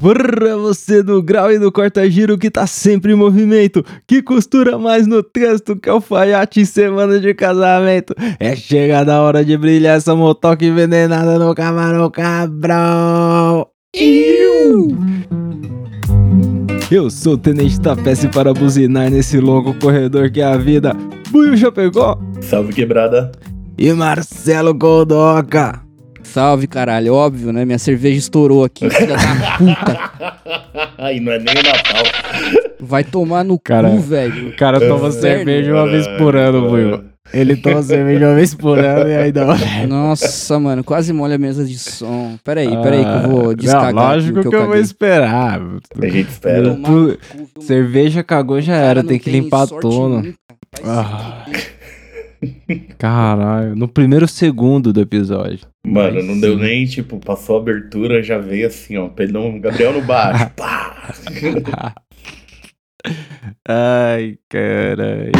Pra você no grau e no corta-giro que tá sempre em movimento, que costura mais no texto que alfaiate em semana de casamento. É chegada a hora de brilhar essa motoca envenenada no camarão cabrão. Eu sou o Tenente Tapece para buzinar nesse longo corredor que é a vida. Buiu já pegou? Salve quebrada. E Marcelo Goldoca. Salve, caralho. Óbvio, né? Minha cerveja estourou aqui, filha da puta. Aí não é nem o Natal. Vai tomar no Cara, cu, velho. O cara toma É. cerveja uma vez por ano, Buiu. Ele toma cerveja uma vez por ano e aí dá Nossa, mano, quase molha a mesa de som. Pera aí, pera aí que eu vou Ah, descagar Não, lógico que, o que eu eu vou esperar. A gente espera. Viu, Cerveja cagou já Cara, era, tem que limpar tudo. nunca. Vai se Ah. Caralho, no primeiro segundo do episódio. Mano, Mas não sim. deu nem, tipo, passou a abertura, já veio assim, ó. Pedrão, Gabriel no baixo. pá! Ai, caralho.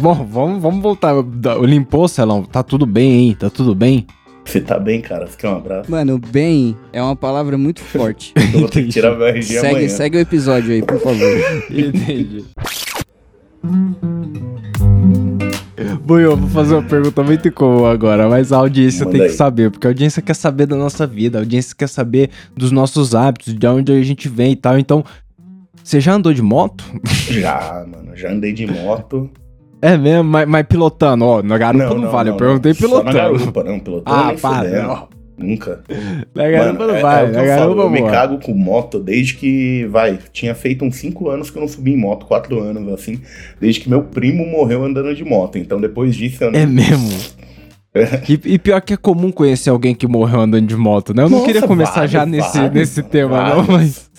Bom, vamos, vamos voltar. Limpou, Celão? Tá tudo bem, hein? Tá tudo bem? Você tá bem, cara? Você quer um abraço? Mano, bem é uma palavra muito forte. Eu vou ter que tirar meu RG segue, amanhã. segue o episódio aí, por favor. Entendi. Bom, eu vou fazer uma pergunta muito comum agora, mas a audiência Manda tem que aí. saber, porque a audiência quer saber da nossa vida, a audiência quer saber dos nossos hábitos, de onde a gente vem e tal. Então, você já andou de moto? Já, mano. Já andei de moto. É mesmo, mas, mas pilotando, ó, na garupa não, vale, eu perguntei Só na pilotando. garupa, não. Pilotando Ah, nem fudendo. não. Nunca. Na garupa Mano, não é- vale, é na eu garupa falo, eu me cago com moto desde que, vai, tinha feito uns 5 anos que eu não subi em moto, 4 anos, assim, desde que meu primo morreu andando de moto. Então depois disso eu É mesmo. E, e pior que é comum conhecer alguém que morreu andando de moto, né? Eu não Nossa, queria começar vários, já nesse, vários, nesse tema, não, mas.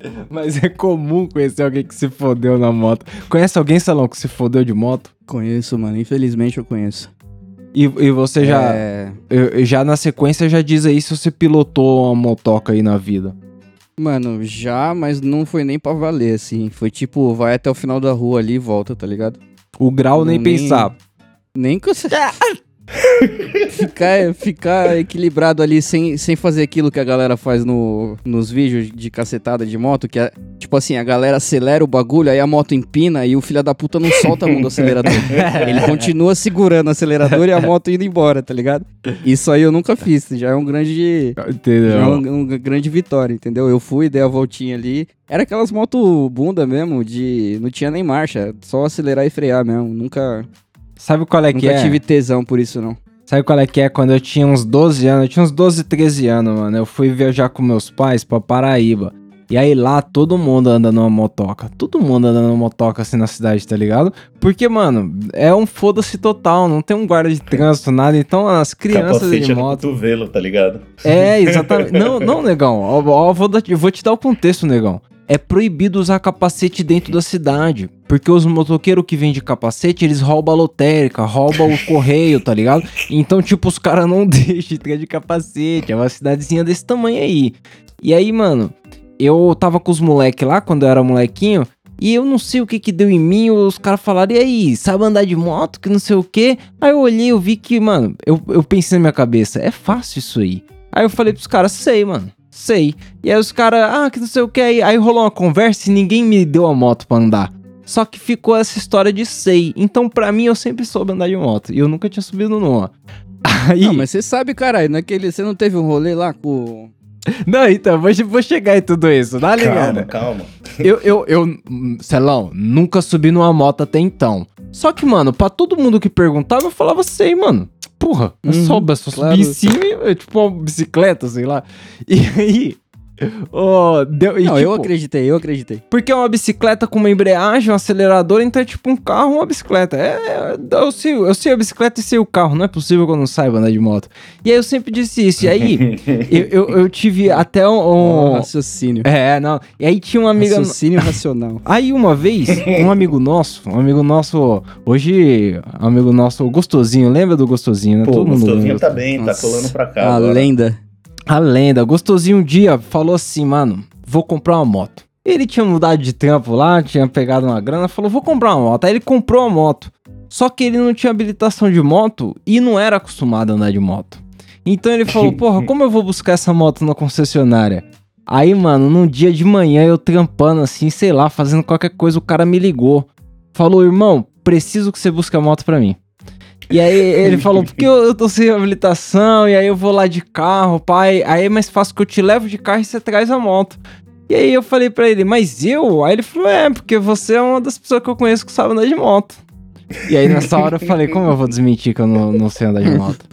Mas é comum conhecer alguém que se fodeu na moto. Conhece alguém, Salão, que se fodeu de moto? Conheço, mano. Infelizmente eu conheço. E, e você já, É... já na sequência já diz aí se você pilotou uma motoca aí na vida. Mano, já, mas não foi nem pra valer, assim. Foi tipo, vai até o final da rua ali e volta, tá ligado? O grau nem Não, nem- pensar. Nem que você. Ficar, ficar equilibrado ali sem, sem fazer aquilo que a galera faz no, nos vídeos de cacetada de moto, que é tipo assim, a galera acelera o bagulho, aí a moto empina e o filho da puta não solta a mão do acelerador. Ele continua segurando o acelerador e a moto indo embora, tá ligado? Isso aí eu nunca fiz, já é um grande. Já é Entendeu? uma, uma grande vitória, entendeu? Eu fui, dei a voltinha ali. Era aquelas motos bunda mesmo, de. Não tinha nem marcha, só acelerar e frear mesmo. Nunca, Sabe qual é que nunca é? tive tesão por isso, não. Sabe qual é que é? Quando eu tinha uns 12 anos, eu tinha uns 12, 13 anos, mano. Eu fui viajar com meus pais pra Paraíba. E aí lá todo mundo anda numa motoca. Todo mundo anda numa motoca assim na cidade, tá ligado? Porque, mano, é um foda-se total. Não tem um guarda de trânsito, nada. Então as crianças Capacete de no moto. cotovelo, tá ligado? É, exatamente. não, não, negão. Ó, ó, vou, dar- eu vou te dar o contexto, negão. É proibido usar capacete dentro da cidade. Porque os motoqueiros que vendem capacete, eles roubam a lotérica, roubam o correio, tá ligado? Então, tipo, os caras não deixam de capacete. É uma cidadezinha desse tamanho aí. E aí, mano, eu tava com os moleques lá quando eu era molequinho. E eu não sei o que que deu em mim, os caras falaram, e aí, sabe andar de moto, que não sei o que. Aí eu olhei, eu vi que, mano, eu, eu pensei na minha cabeça, é fácil isso aí. Aí eu falei pros caras, sei, mano, sei. E aí os caras, ah, que não sei o que. Aí, aí rolou uma conversa e ninguém me deu a moto pra andar. Só que ficou essa história de sei. Então, pra mim, eu sempre soube andar de moto. E eu nunca tinha subido numa. Aí. Não, mas você sabe, caralho, naquele. Você não teve um rolê lá com. Não, então, vou, vou chegar em tudo isso, tá Calma, ligado? calma. Eu, eu, eu, hum, Celão, nunca subi numa moto até então. Só que, mano, pra todo mundo que perguntava, eu falava sei, mano. Porra, eu Uhum, só subi claro. em cima, e, é tipo uma bicicleta, sei lá. E aí, ó, deu, e, não, eu tipo, acreditei, eu acreditei. Porque é uma bicicleta com uma embreagem, um acelerador, então é tipo um carro, uma bicicleta. É, eu, sei, eu sei a bicicleta e sei o carro, não é possível que eu não saiba andar de moto. E aí eu sempre disse isso, e aí eu, eu, eu tive até um... Ó, um- raciocínio. é, não, e aí tinha uma amiga... Raciocínio racional. Aí uma vez, um amigo nosso, um amigo nosso, hoje, um amigo nosso, o Gostosinho, lembra do Gostosinho, né? Pô, o mundo gostosinho lembra. tá bem, tá Nossa, colando pra cá. A agora. lenda. A lenda, Gostosinho um dia falou assim, mano, vou comprar uma moto. Ele tinha mudado de trampo lá, tinha pegado uma grana, falou, vou comprar uma moto. Aí ele comprou uma moto. Só que ele não tinha habilitação de moto e não era acostumado a andar de moto. Então ele falou: Porra, como eu vou buscar essa moto na concessionária? Aí, mano, num dia de manhã eu trampando assim, sei lá, fazendo qualquer coisa, o cara me ligou. Falou: Irmão, preciso que você busque a moto pra mim. E aí ele falou, porque eu, eu tô sem habilitação, e aí eu vou lá de carro, pai. Aí é mais fácil que eu te levo de carro e você traz a moto. E aí eu falei pra ele, mas eu? Aí ele falou, é, porque você é uma das pessoas que eu conheço que sabe andar de moto. E aí nessa hora eu falei, como eu vou desmentir que eu não, não sei andar de moto?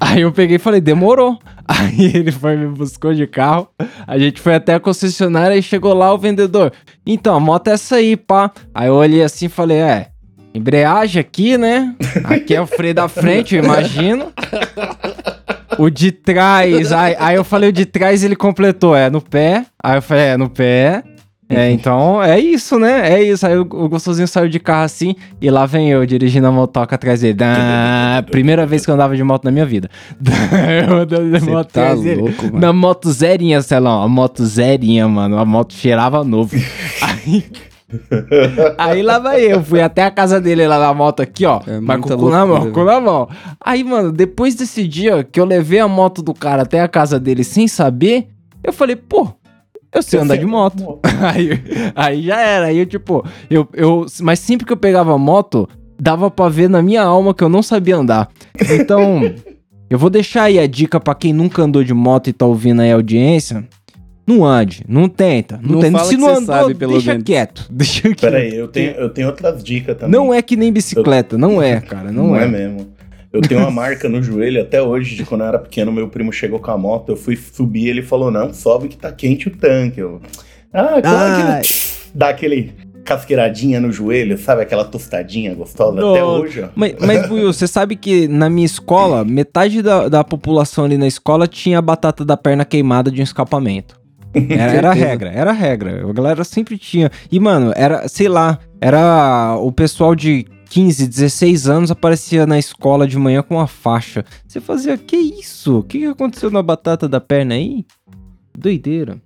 Aí eu peguei e falei, demorou. Aí ele foi me buscou de carro. A gente foi até a concessionária e chegou lá o vendedor. Então, a moto é essa aí, pá. Aí eu olhei assim e falei, é, embreagem aqui, né? Aqui é o freio da frente, eu imagino. O de trás, aí, aí eu falei o de trás ele completou, é no pé. Aí eu falei, é no pé. É, então é isso, né? É isso. Aí o, o gostosinho saiu de carro assim e lá vem eu dirigindo a motoca atrás dele. Primeira vez que eu andava de moto na minha vida. eu andando de moto tá louco, mano. Na moto zerinha, Celão. A moto zerinha, mano. A moto cheirava novo. Aí, aí lá vai eu. Fui até a casa dele lá na moto aqui, ó. É mas com o cu na mão, cu na mão. Aí, mano, depois desse dia que eu levei a moto do cara até a casa dele sem saber, eu falei, pô, eu sei andar de moto. Aí, aí já era. Aí eu, tipo, eu, eu. Mas sempre que eu pegava a moto, dava pra ver na minha alma que eu não sabia andar. Então, eu vou deixar aí a dica pra quem nunca andou de moto e tá ouvindo aí a audiência. Não ande, não tenta. Não, Não tenta. fala Se que não andou, sabe, pelo deixa menos. quieto. Deixa quieto. Pera aí, eu tenho, eu tenho outras dicas também. Não é que nem bicicleta, não é, cara, não, Não, é. é. mesmo. Eu tenho uma marca no joelho até hoje, de quando eu era pequeno, meu primo chegou com a moto, eu fui subir ele falou, não, sobe que tá quente o tanque. Eu, ah, como é Ai. que dá aquele casqueiradinha no joelho, sabe? Aquela tostadinha gostosa até Nossa. hoje, ó. Mas, mas Buiu, você sabe que na minha escola, metade da, da população ali na escola tinha a batata da perna queimada de um escapamento. Era, era regra, era a regra. A galera sempre tinha. E, mano, era, sei lá, era o pessoal de 15, 16 anos aparecia na escola de manhã com uma faixa. Você fazia, que isso? O que, aconteceu na batata da perna aí? Doideira.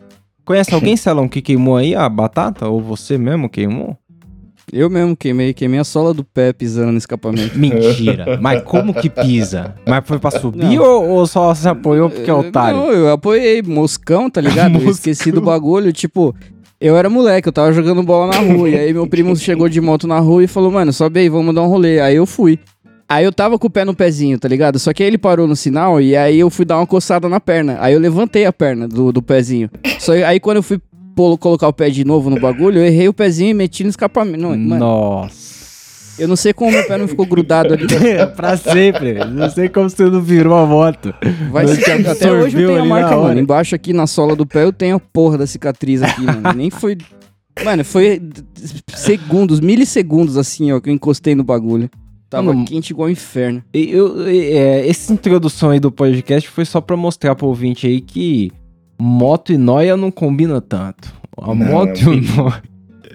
Conhece alguém, Celão, que queimou aí a batata? Ou você mesmo queimou? Eu mesmo queimei, queimei a sola do pé pisando no escapamento. Mentira. Mas como que pisa? Mas foi pra subir ou, ou só se apoiou porque é Eh, otário? Não, eu apoiei, moscão, tá ligado? Eu Moscão. esqueci do bagulho, tipo... Eu era moleque, eu tava jogando bola na rua, e aí meu primo chegou de moto na rua e falou, mano, sobe aí, vamos dar um rolê. Aí eu fui. Aí eu tava com o pé no pezinho, tá ligado? Só que aí ele parou no sinal e aí eu fui dar uma coçada na perna. Aí eu levantei a perna do, do pezinho. Só aí quando eu fui pô- colocar o pé de novo no bagulho, eu errei o pezinho e meti no escapamento. Não, mano, Nossa. eu não sei como meu pé não ficou grudado ali. pra sempre. Não sei como você não virou a moto. Vai Não se... te Até hoje eu tenho a marca, mano. Embaixo aqui na sola do pé eu tenho a porra da cicatriz aqui, mano. Nem foi. Mano, foi segundos, milissegundos assim, ó, que eu encostei no bagulho. Tava Mano, quente igual o inferno. Eu, e, é, essa introdução aí do podcast foi só pra mostrar pro ouvinte aí que moto e noia não combina tanto. A Não, moto é e o noia.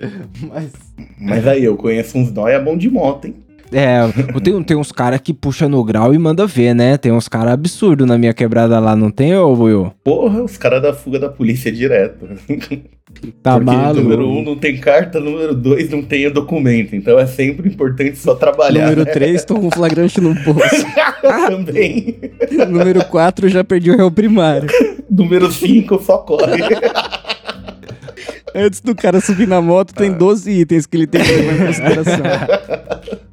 Mas. Mas aí, eu conheço uns nóia bom de moto, hein? É, tem, tem uns caras que puxa no grau e manda ver, né? Tem uns caras absurdos na minha quebrada lá, não tem, ô Will? Porra, os caras da fuga da polícia direto. Tá Porque maluco. número um não tem carta, número dois não tem documento. Então é sempre importante só trabalhar. Número né? 3, tô com flagrante no bolso. Também. Número 4, já perdi o réu primário. Número 5 só corre. Antes do cara subir na moto, tem 12 itens que ele tem que levar em consideração.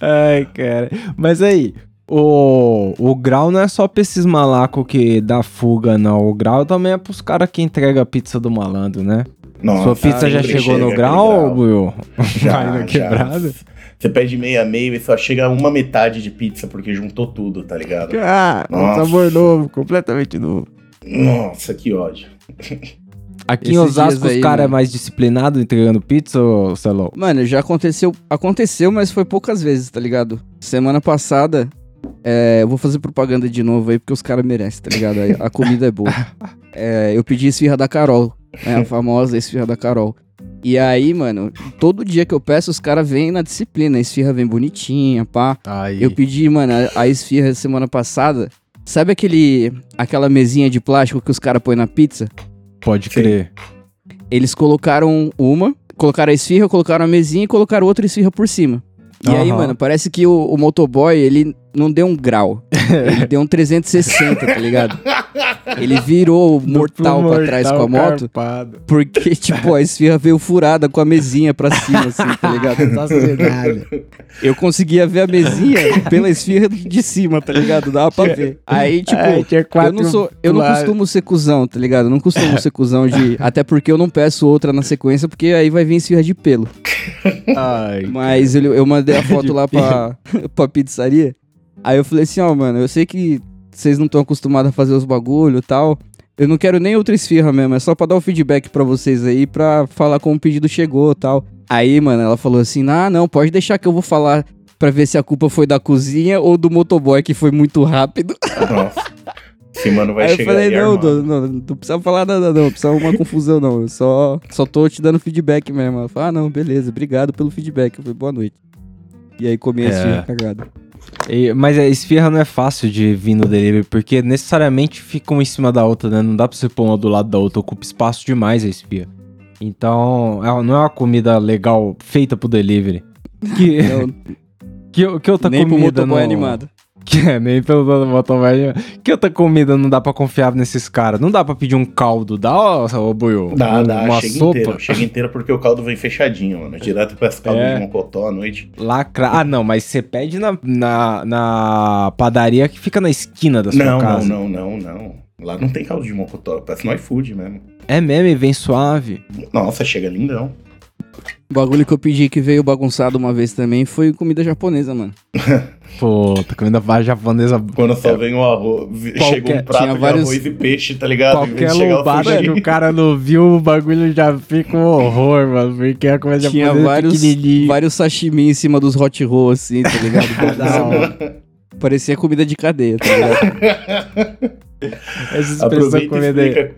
Ai, cara. Mas aí, o, o grau não é só pra esses malacos que dá fuga, não. O grau também é pros caras que entregam a pizza do malandro, né? Nossa, Sua pizza já chegou no grau, aquele Will? Já, Vai na quebrada? Você pede meia meio e só chega uma metade de pizza porque juntou tudo, tá ligado? Ah, um Nossa. sabor novo, completamente novo. Nossa, que ódio. Aqui em Osasco aí, os caras é mais disciplinado entregando pizza, ô Celão? Mano, já aconteceu. Aconteceu, mas foi poucas vezes, tá ligado? Semana passada. é, eu vou fazer propaganda de novo aí, porque os caras merecem, tá ligado? A, a comida é boa. É, eu pedi esfirra da Carol, né? A famosa esfirra da Carol. E aí, mano, todo dia que eu peço, os caras vêm na disciplina. A esfirra vem bonitinha, pá. Aí. Eu pedi, mano, a, a esfirra semana passada. Sabe aquele, aquela mesinha de plástico que os caras põem na pizza? Pode Sim. crer. Eles colocaram uma, colocaram a esfirra, colocaram a mesinha e colocaram outra esfirra por cima. E aí, Aham. mano, parece que o, o motoboy, ele não deu um grau. ele deu um 360, tá ligado? Ele virou mortal pra trás com a moto. Carpado. Porque, tipo, a esfirra veio furada com a mesinha pra cima, assim, tá ligado? Eu conseguia ver a mesinha pela esfirra de cima, tá ligado? Dava pra ver. Aí, tipo, Ai, tinha eu quatro não sou. Eu não costumo ser cuzão, tá ligado? Eu não costumo ser cuzão de. Até porque eu não peço outra na sequência, porque aí vai vir esfirra de pelo. Ai. Mas eu, eu mandei a foto lá pra, pra pizzaria. Aí eu falei assim, ó, mano, eu sei que vocês não estão acostumados a fazer os bagulho e tal. Eu não quero nem outra esfirra mesmo, é só pra dar o feedback pra vocês aí, pra falar como o pedido chegou e tal. Aí, mano, ela falou assim, ah, não, pode deixar que eu vou falar pra ver se a culpa foi da cozinha ou do motoboy que foi muito rápido. Nossa. Esse mano vai aí eu chegar falei, aí não, armado. não, não, não precisa falar nada não, não precisa uma confusão não, eu só, só tô te dando feedback mesmo. Ela falou, ah, não, beleza, obrigado pelo feedback. Eu falei, boa noite. E aí comi a É. esfirra cagada. E- mas a esfirra não é fácil de vir no delivery, porque necessariamente fica uma em cima da outra, né? Não dá pra você pôr uma do lado da outra, ocupa espaço demais a esfirra. Então, ela não é uma comida legal feita pro delivery. Que, Não, que, que outra nem pro comida motoboy não... animado. Que é, nem pelo motoboy. Que outra comida não dá pra confiar nesses caras? Não dá pra pedir um caldo, dá, ô, ô Buiu? Dá, dá, Uma chega sopa? inteiro. Chega inteiro porque o caldo vem fechadinho, mano. Direto pra esse caldo É. de mocotó à noite. Lacra... Ah, não, mas você pede na, na, na padaria que fica na esquina da sua Não, não, casa. não, não, não. Lá não tem caldo de mocotó, parece no iFood mesmo. É mesmo, e vem suave. Nossa, chega lindão. O bagulho que eu pedi que veio bagunçado uma vez também foi comida japonesa, mano. Puta, comida ba- japonesa. Quando só vem o arroz, Qualquer- chega um prato tinha de vários- arroz e peixe, tá ligado? Qualquer lombada que o cara não viu, o bagulho já fica um horror, mano. Porque a comida Tinha japonesa é vários, vários sashimi em cima dos hot roll, assim, tá ligado? Parecia comida de cadeia, tá ligado? Essa expressão Aproveita comida aí. explica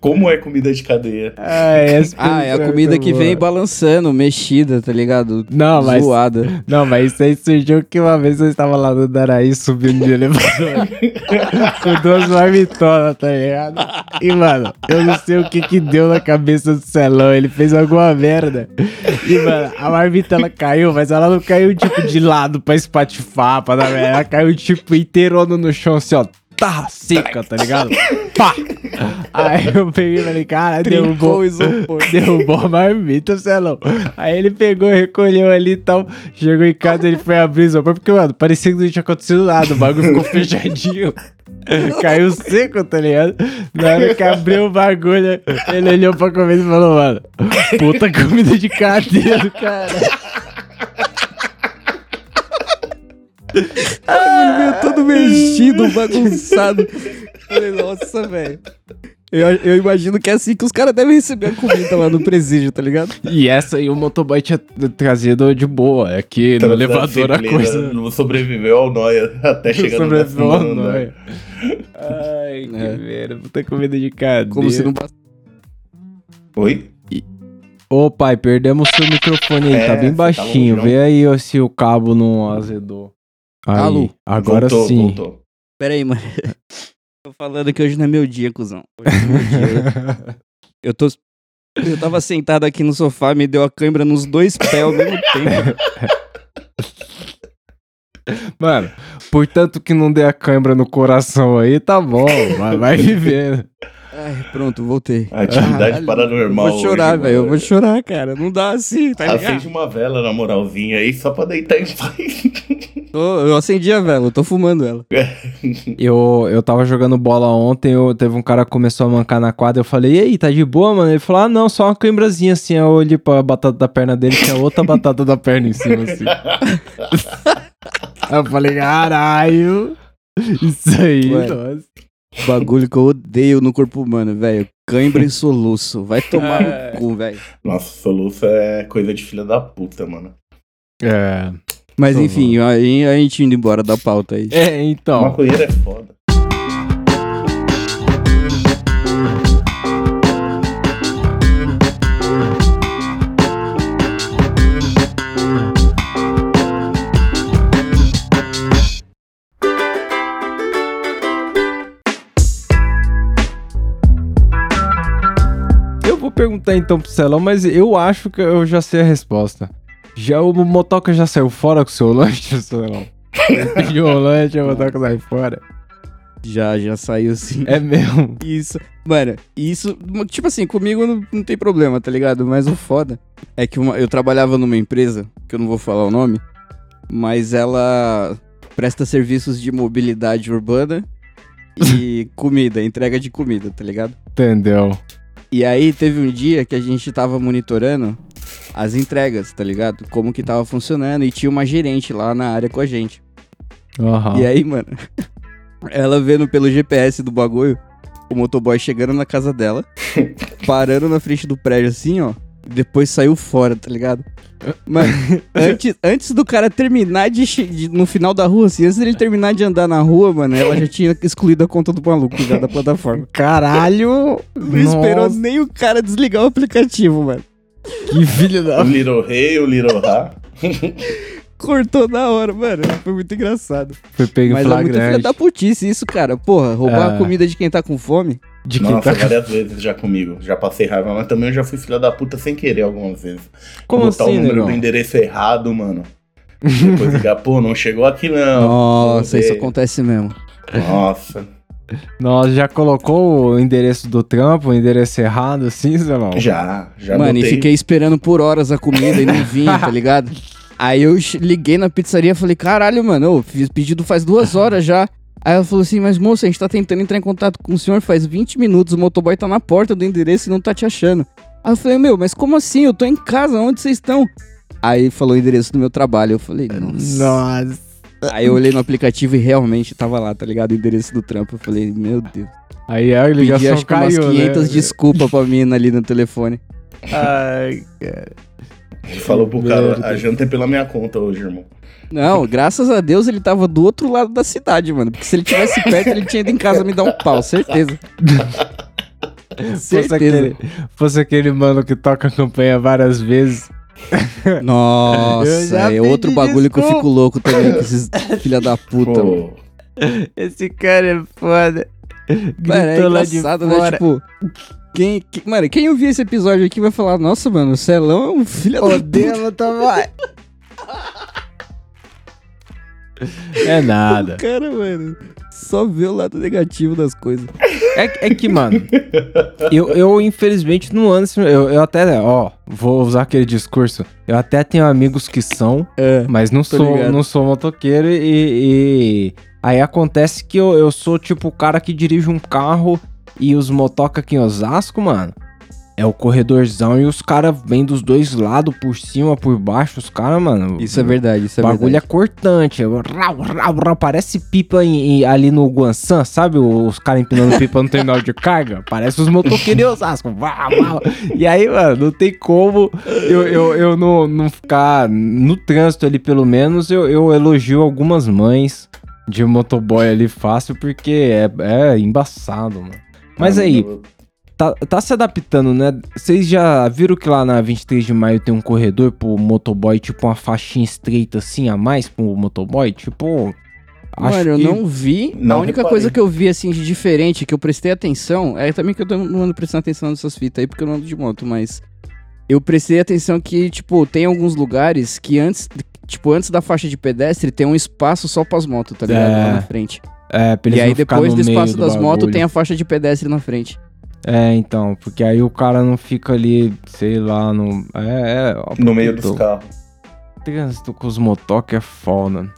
como é comida de cadeia. Ai, essa Ah, é a comida muito que vem boa. balançando, mexida, tá ligado? Não, mas. Zoada. Não, mas isso aí surgiu que uma vez eu estava lá no Daraí subindo de elevador com duas marmitonas, tá ligado? E, mano, eu não sei o que que deu na cabeça do Celão, ele fez alguma merda. E, mano, a marmita ela caiu, mas ela não caiu tipo de lado pra espatifar, pra dar merda. Ela caiu tipo inteirona no chão, assim, ó. Tá seca, tá ligado? Pá! Aí eu peguei e falei, cara, derrubou, Trincou o isopor. derrubou a marmita, Celão. Aí ele pegou, recolheu ali e tal. Chegou em casa, ele foi abrir o isopor, porque, mano, parecia que não tinha acontecido nada. O bagulho ficou fechadinho. Caiu seco, tá ligado? Na hora que abriu o bagulho, ele olhou pra comida e falou, mano, puta comida de cadeia do cara. Ele veio todo mexido, bagunçado. Falei, nossa, velho. Eu, eu imagino que é assim que os caras devem receber a comida lá no presídio, tá ligado? E essa aí o motoboy tinha trazido de boa. É que no elevador a coisa. Não sobreviveu ao nóia até chegar no sobreviveu ao nóia. Ai, que É. merda. Puta comida de cadeia. Como se não bastasse. Oi? Ô pai, perdemos seu microfone aí, É, tá bem tá baixinho. longe, Vê aí ó, se o cabo não azedou. Aí, Alô? agora voltou, sim. voltou. Pera aí, mano. Tô falando que hoje não é meu dia, cuzão. Hoje não é meu dia. Eu tô. Eu tava sentado aqui no sofá, me deu a câimbra nos dois pés ao mesmo tempo. Mano, portanto que não dê a câimbra no coração aí, tá bom, vai, vai vivendo. Ai, pronto, voltei. Atividade Caralho, paranormal. Eu vou chorar, velho. Eu vou chorar, cara. Não dá assim, tá Acende ligado? uma vela na moralzinha aí só pra deitar em paz. Eu acendi a vela, eu tô fumando ela. Eu, eu tava jogando bola ontem, eu, teve um cara que começou a mancar na quadra, eu falei, e aí, tá de boa, mano? Ele falou, ah, não, só uma câimbrazinha assim, eu olhei pra batata da perna dele, tinha outra batata da perna em cima, assim. Aí eu falei, caralho, isso aí, Ué. nossa. Bagulho que eu odeio no corpo humano, velho. Cãibra e soluço. Vai tomar É. no cu, velho. Nossa, soluço é coisa de filha da puta, mano. É, Mas Tô enfim, aí a gente indo embora da pauta aí. é então, Maconheiro é foda. Perguntar então pro Celão, mas eu acho que eu já sei a resposta. Já o motoca já saiu fora com o seu lanche? Pediu o lanche, a motoca sai fora. Já, já saiu sim. É mesmo. Isso. Mano, isso. Tipo assim, comigo não, não tem problema, tá ligado? Mas o foda é que uma- eu trabalhava numa empresa, que eu não vou falar o nome, mas ela presta serviços de mobilidade urbana e comida, entrega de comida, tá ligado? Entendeu? E aí teve um dia que a gente tava monitorando as entregas, tá ligado? Como que tava funcionando e tinha uma gerente lá na área com a gente. Aham. E aí, mano, ela vendo pelo GPS do bagulho, o motoboy chegando na casa dela, parando na frente do prédio assim, ó, depois saiu fora, tá ligado? Mano, antes, antes do cara terminar de, de- no final da rua, assim, antes dele terminar de andar na rua, mano, ela já tinha excluído a conta do maluco já da plataforma. Caralho! Não esperou nem o cara desligar o aplicativo, mano. Que filho O da. Little Rei, o Little Ra. Cortou na hora, mano. Foi muito engraçado. Foi pego em Mas é muito filha da putice isso, cara. Porra, roubar É. a comida de quem tá com fome. De Nossa, tá... várias vezes já comigo. Já passei raiva, mas também eu já fui filha da puta sem querer algumas vezes. Como Botar assim, o número negão? do endereço errado, mano. Depois ligar, pô, não chegou aqui não. Nossa, isso acontece mesmo. Nossa. Nossa, já colocou o endereço do trampo, o endereço errado, assim, lá. Já, já Mano, botei. e fiquei esperando por horas a comida e não vinha, tá ligado? Aí eu liguei na pizzaria e falei, caralho, mano, eu fiz pedido faz duas horas já. Aí ela falou assim, mas moça, a gente tá tentando entrar em contato com o senhor faz 20 minutos, o motoboy tá na porta do endereço e não tá te achando. Aí eu falei, meu, mas como assim? Eu tô em casa, onde vocês estão? Aí falou o endereço do meu trabalho, eu falei, nossa. Nossa. Aí eu olhei no aplicativo e realmente tava lá, tá ligado? O endereço do trampo. Eu falei, meu Deus. Aí a Pedi ligação acho que umas caiu, 500 né? desculpas pra mina ali no telefone. Ai, Ele falou pro cara, a janta é pela minha conta hoje, irmão. Não, graças a Deus ele tava do outro lado da cidade, mano. Porque se ele tivesse perto, ele tinha ido em casa me dar um pau, certeza. fosse aquele, fosse aquele mano que toca a campanha várias vezes. Nossa, é outro bagulho que eu desculpa. fico louco também com esses filha da puta, mano. Pô, Esse cara é foda. Mano, é lá de né? fora. Tipo, quem, quem- mano, quem ouvir esse episódio aqui vai falar, nossa, mano, o Celão é um filho da puta. Odeio também. É nada. O cara, mano, só vê o lado negativo das coisas. É, é que, mano, eu, eu infelizmente não ando. assim, Eu, eu até, ó, vou usar aquele discurso. Eu até tenho amigos que são, É. mas não sou, ligado. não sou motoqueiro e, e- Aí acontece que eu, eu sou tipo o cara que dirige um carro e os motoca aqui em Osasco, mano. É o corredorzão e os caras vêm dos dois lados, por cima, por baixo, os caras, mano. Isso é verdade, isso O é bagulho verdade. é cortante. Rau, rau, rau, parece pipa em- em- ali no Guansan, sabe? Os caras empinando pipa no terminal de carga. Parece os motoqueiros Osasco. Vau. E aí, mano, não tem como eu, eu, eu não, não ficar no trânsito ali, pelo menos. Eu, eu elogio algumas mães de motoboy ali fácil, porque é, é embaçado, mano. Mas aí, Tá, tá se adaptando, né? Vocês já viram que lá na 23 de maio tem um corredor pro motoboy, tipo uma faixinha estreita assim a mais pro motoboy? Tipo. Acho Mano, eu que... não vi. Não a única reparei. coisa que eu vi, assim, de diferente, que eu prestei atenção, é também que eu tô- não ando prestando atenção nessas fitas aí, porque eu não ando de moto, mas eu prestei atenção que, tipo, tem alguns lugares que antes, tipo, antes da faixa de pedestre tem um espaço só pras motos, tá ligado? É, Lá na frente. É, pra eles E aí não ficar depois no do espaço do das motos tem a faixa de pedestre na frente. É, então, porque aí o cara não fica ali, sei lá, no. É, é. ó, No meio dos carros. Trânsito com os motoca é foda.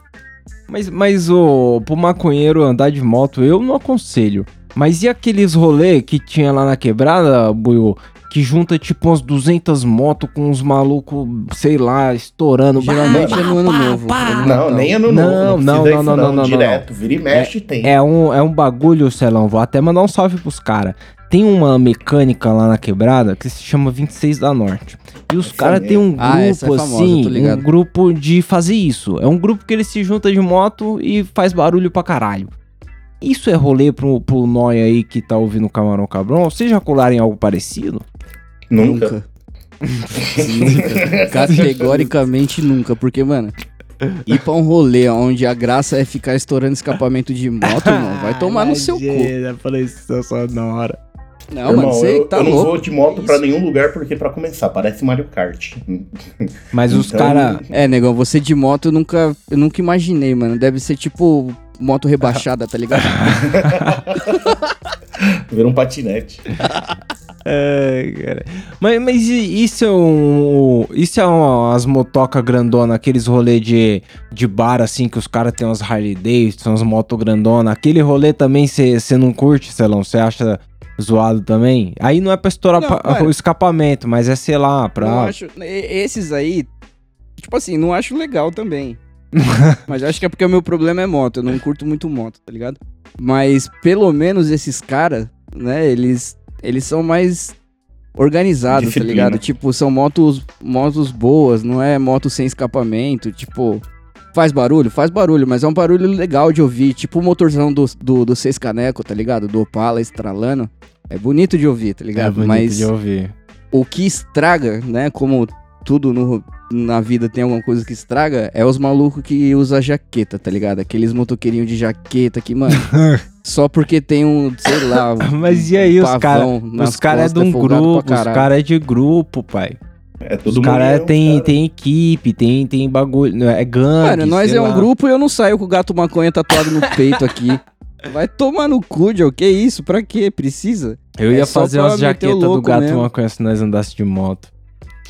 Mas, mas o, pro maconheiro andar de moto, eu não aconselho. Mas e aqueles rolê que tinha lá na quebrada, Buiu? Que junta tipo umas 200 motos com uns malucos, sei lá, estourando. Geralmente Bah, é no ano pá, novo. pá. é no Não, nem ano Não, novo. não, precisa não, isso não, não, não, Direto, vira e mexe tem. É um, é um bagulho, Celão. Vou até mandar um salve pros caras. Tem uma mecânica lá na quebrada que se chama 26 da Norte. E os caras mesmo. têm um Ah, é grupo famosa, assim, tô ligado. um grupo de fazer isso. É um grupo que ele se junta de moto e faz barulho pra caralho. Isso é rolê pro, pro Noia aí que tá ouvindo o Camarão Cabrão? Vocês já colaram em algo parecido? Nunca. Nunca. Categoricamente nunca. Porque, mano, ir pra um rolê onde a graça é ficar estourando escapamento de moto, irmão, vai tomar no seu cu. Imagina, falei isso sonora. Não, Irmão, mano, você eu, tá eu não louco. vou de moto Que pra nenhum lugar porque, pra começar, parece Mario Kart. Mas os Então- caras. É, negão, você de moto eu nunca, eu nunca imaginei, mano. Deve ser tipo moto rebaixada, tá ligado? Ver um patinete. É, cara. Mas, mas e- isso é um. Isso é umas motoca grandona, aqueles rolê de, de bar, assim, que os caras têm umas Harley Davidson, umas moto grandona. Aquele rolê também você não curte, Celão? Você acha zoado também? Aí não é pra estourar Não, mano. o escapamento, mas é, sei lá, Não pra. acho. Esses aí, tipo assim, não acho legal também. Mas acho que é porque o meu problema é moto. Eu não curto muito moto, tá ligado? Mas pelo menos esses caras, né, eles, eles são mais organizados, tá Disciplina. ligado? Tipo, são motos, motos boas, não é moto sem escapamento. Tipo, faz barulho? Faz barulho, mas é um barulho legal de ouvir. Tipo o motorzão do, do, do Seis Caneco, tá ligado? Do Opala estralando. É bonito de ouvir, tá É ligado? bonito mas de ouvir. o que estraga, né? Como tudo no- na vida tem alguma coisa que estraga, é os malucos que usa jaqueta, tá ligado? Aqueles motoqueirinhos de jaqueta que, mano, só porque tem um, sei lá, um Mas e aí, os pavão caras. Os caras é de um pra grupo, os caras é de grupo, pai. É Os mundo. caras mesmo, tem, cara. tem equipe, tem, tem bagulho. É é gangue. Mano, nós sei é um lá. grupo e eu não saio com o gato maconha tatuado no peito aqui. Vai tomar no cu, Joe. Que isso? Pra quê? Precisa? Eu É ia só fazer umas jaquetas do gato mesmo. maconha se nós andássemos de moto.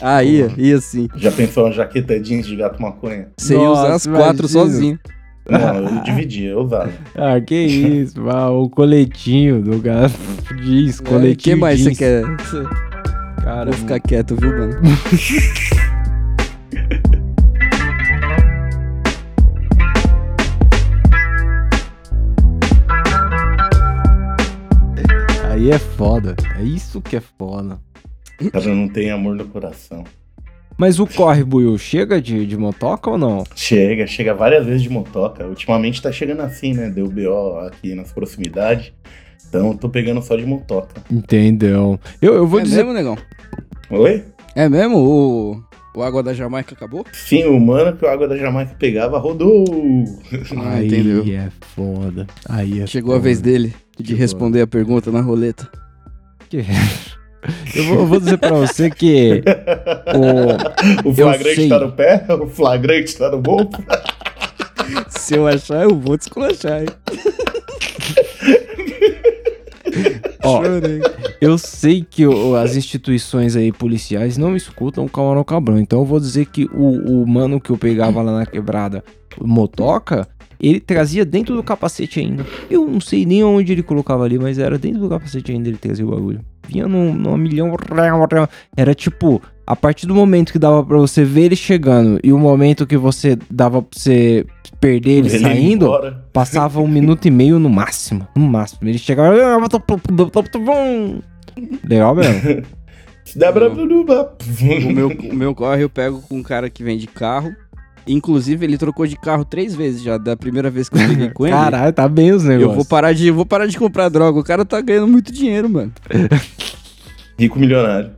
Ah, ia, ia sim. Já pensou uma jaqueta jeans de gato maconha? Você ia usar as quatro imagina. sozinho. Não, eu dividia, eu usava. Ah, que isso, ah, o coletinho do gato jeans, O coletinho que mais você quer? Cara, Vou ficar quieto, viu, mano? aí é foda. É isso que é foda. O cara não tem amor no coração. Mas o corre, Buiu, chega de, de motoca ou não? Chega, chega várias vezes de motoca. Ultimamente tá chegando assim, né? Deu BO aqui nas proximidades. Então eu tô pegando só de motoca. Entendeu? Eu, eu vou é dizer. mesmo, negão? Oi? É mesmo? O, o Água da Jamaica acabou? Sim, o mano que o Água da Jamaica pegava rodou. Ah, aí entendeu. é foda. Aí é Chegou a foda. vez dele de Chegou. responder a pergunta na roleta. Eu vou, eu vou dizer pra você que o, O flagrante sei. tá no pé, o flagrante tá no bolso. Se eu achar, eu vou desculachar, hein? Ó. Eu sei que o- as instituições aí policiais não escutam o Camarão Cabrão. Então eu vou dizer que o, o mano que eu pegava lá na quebrada, o motoca, ele trazia dentro do capacete ainda. Eu não sei nem onde ele colocava ali, mas era dentro do capacete ainda ele trazia o bagulho. Vinha num, num milhão. Era tipo, a partir do momento que dava pra você ver ele chegando e o momento que você dava pra você perder ele, Ele saindo, embora. Passava um minuto e meio no máximo. No máximo. Ele chegava. Legal mesmo. O meu, o meu corre eu pego com um cara que vende carro. Inclusive, ele trocou de carro três vezes já, da primeira vez que eu peguei com ele. Caralho, tá bem os negócios. eu vou parar, de, eu vou parar de comprar droga. O cara tá ganhando muito dinheiro, mano. Rico milionário.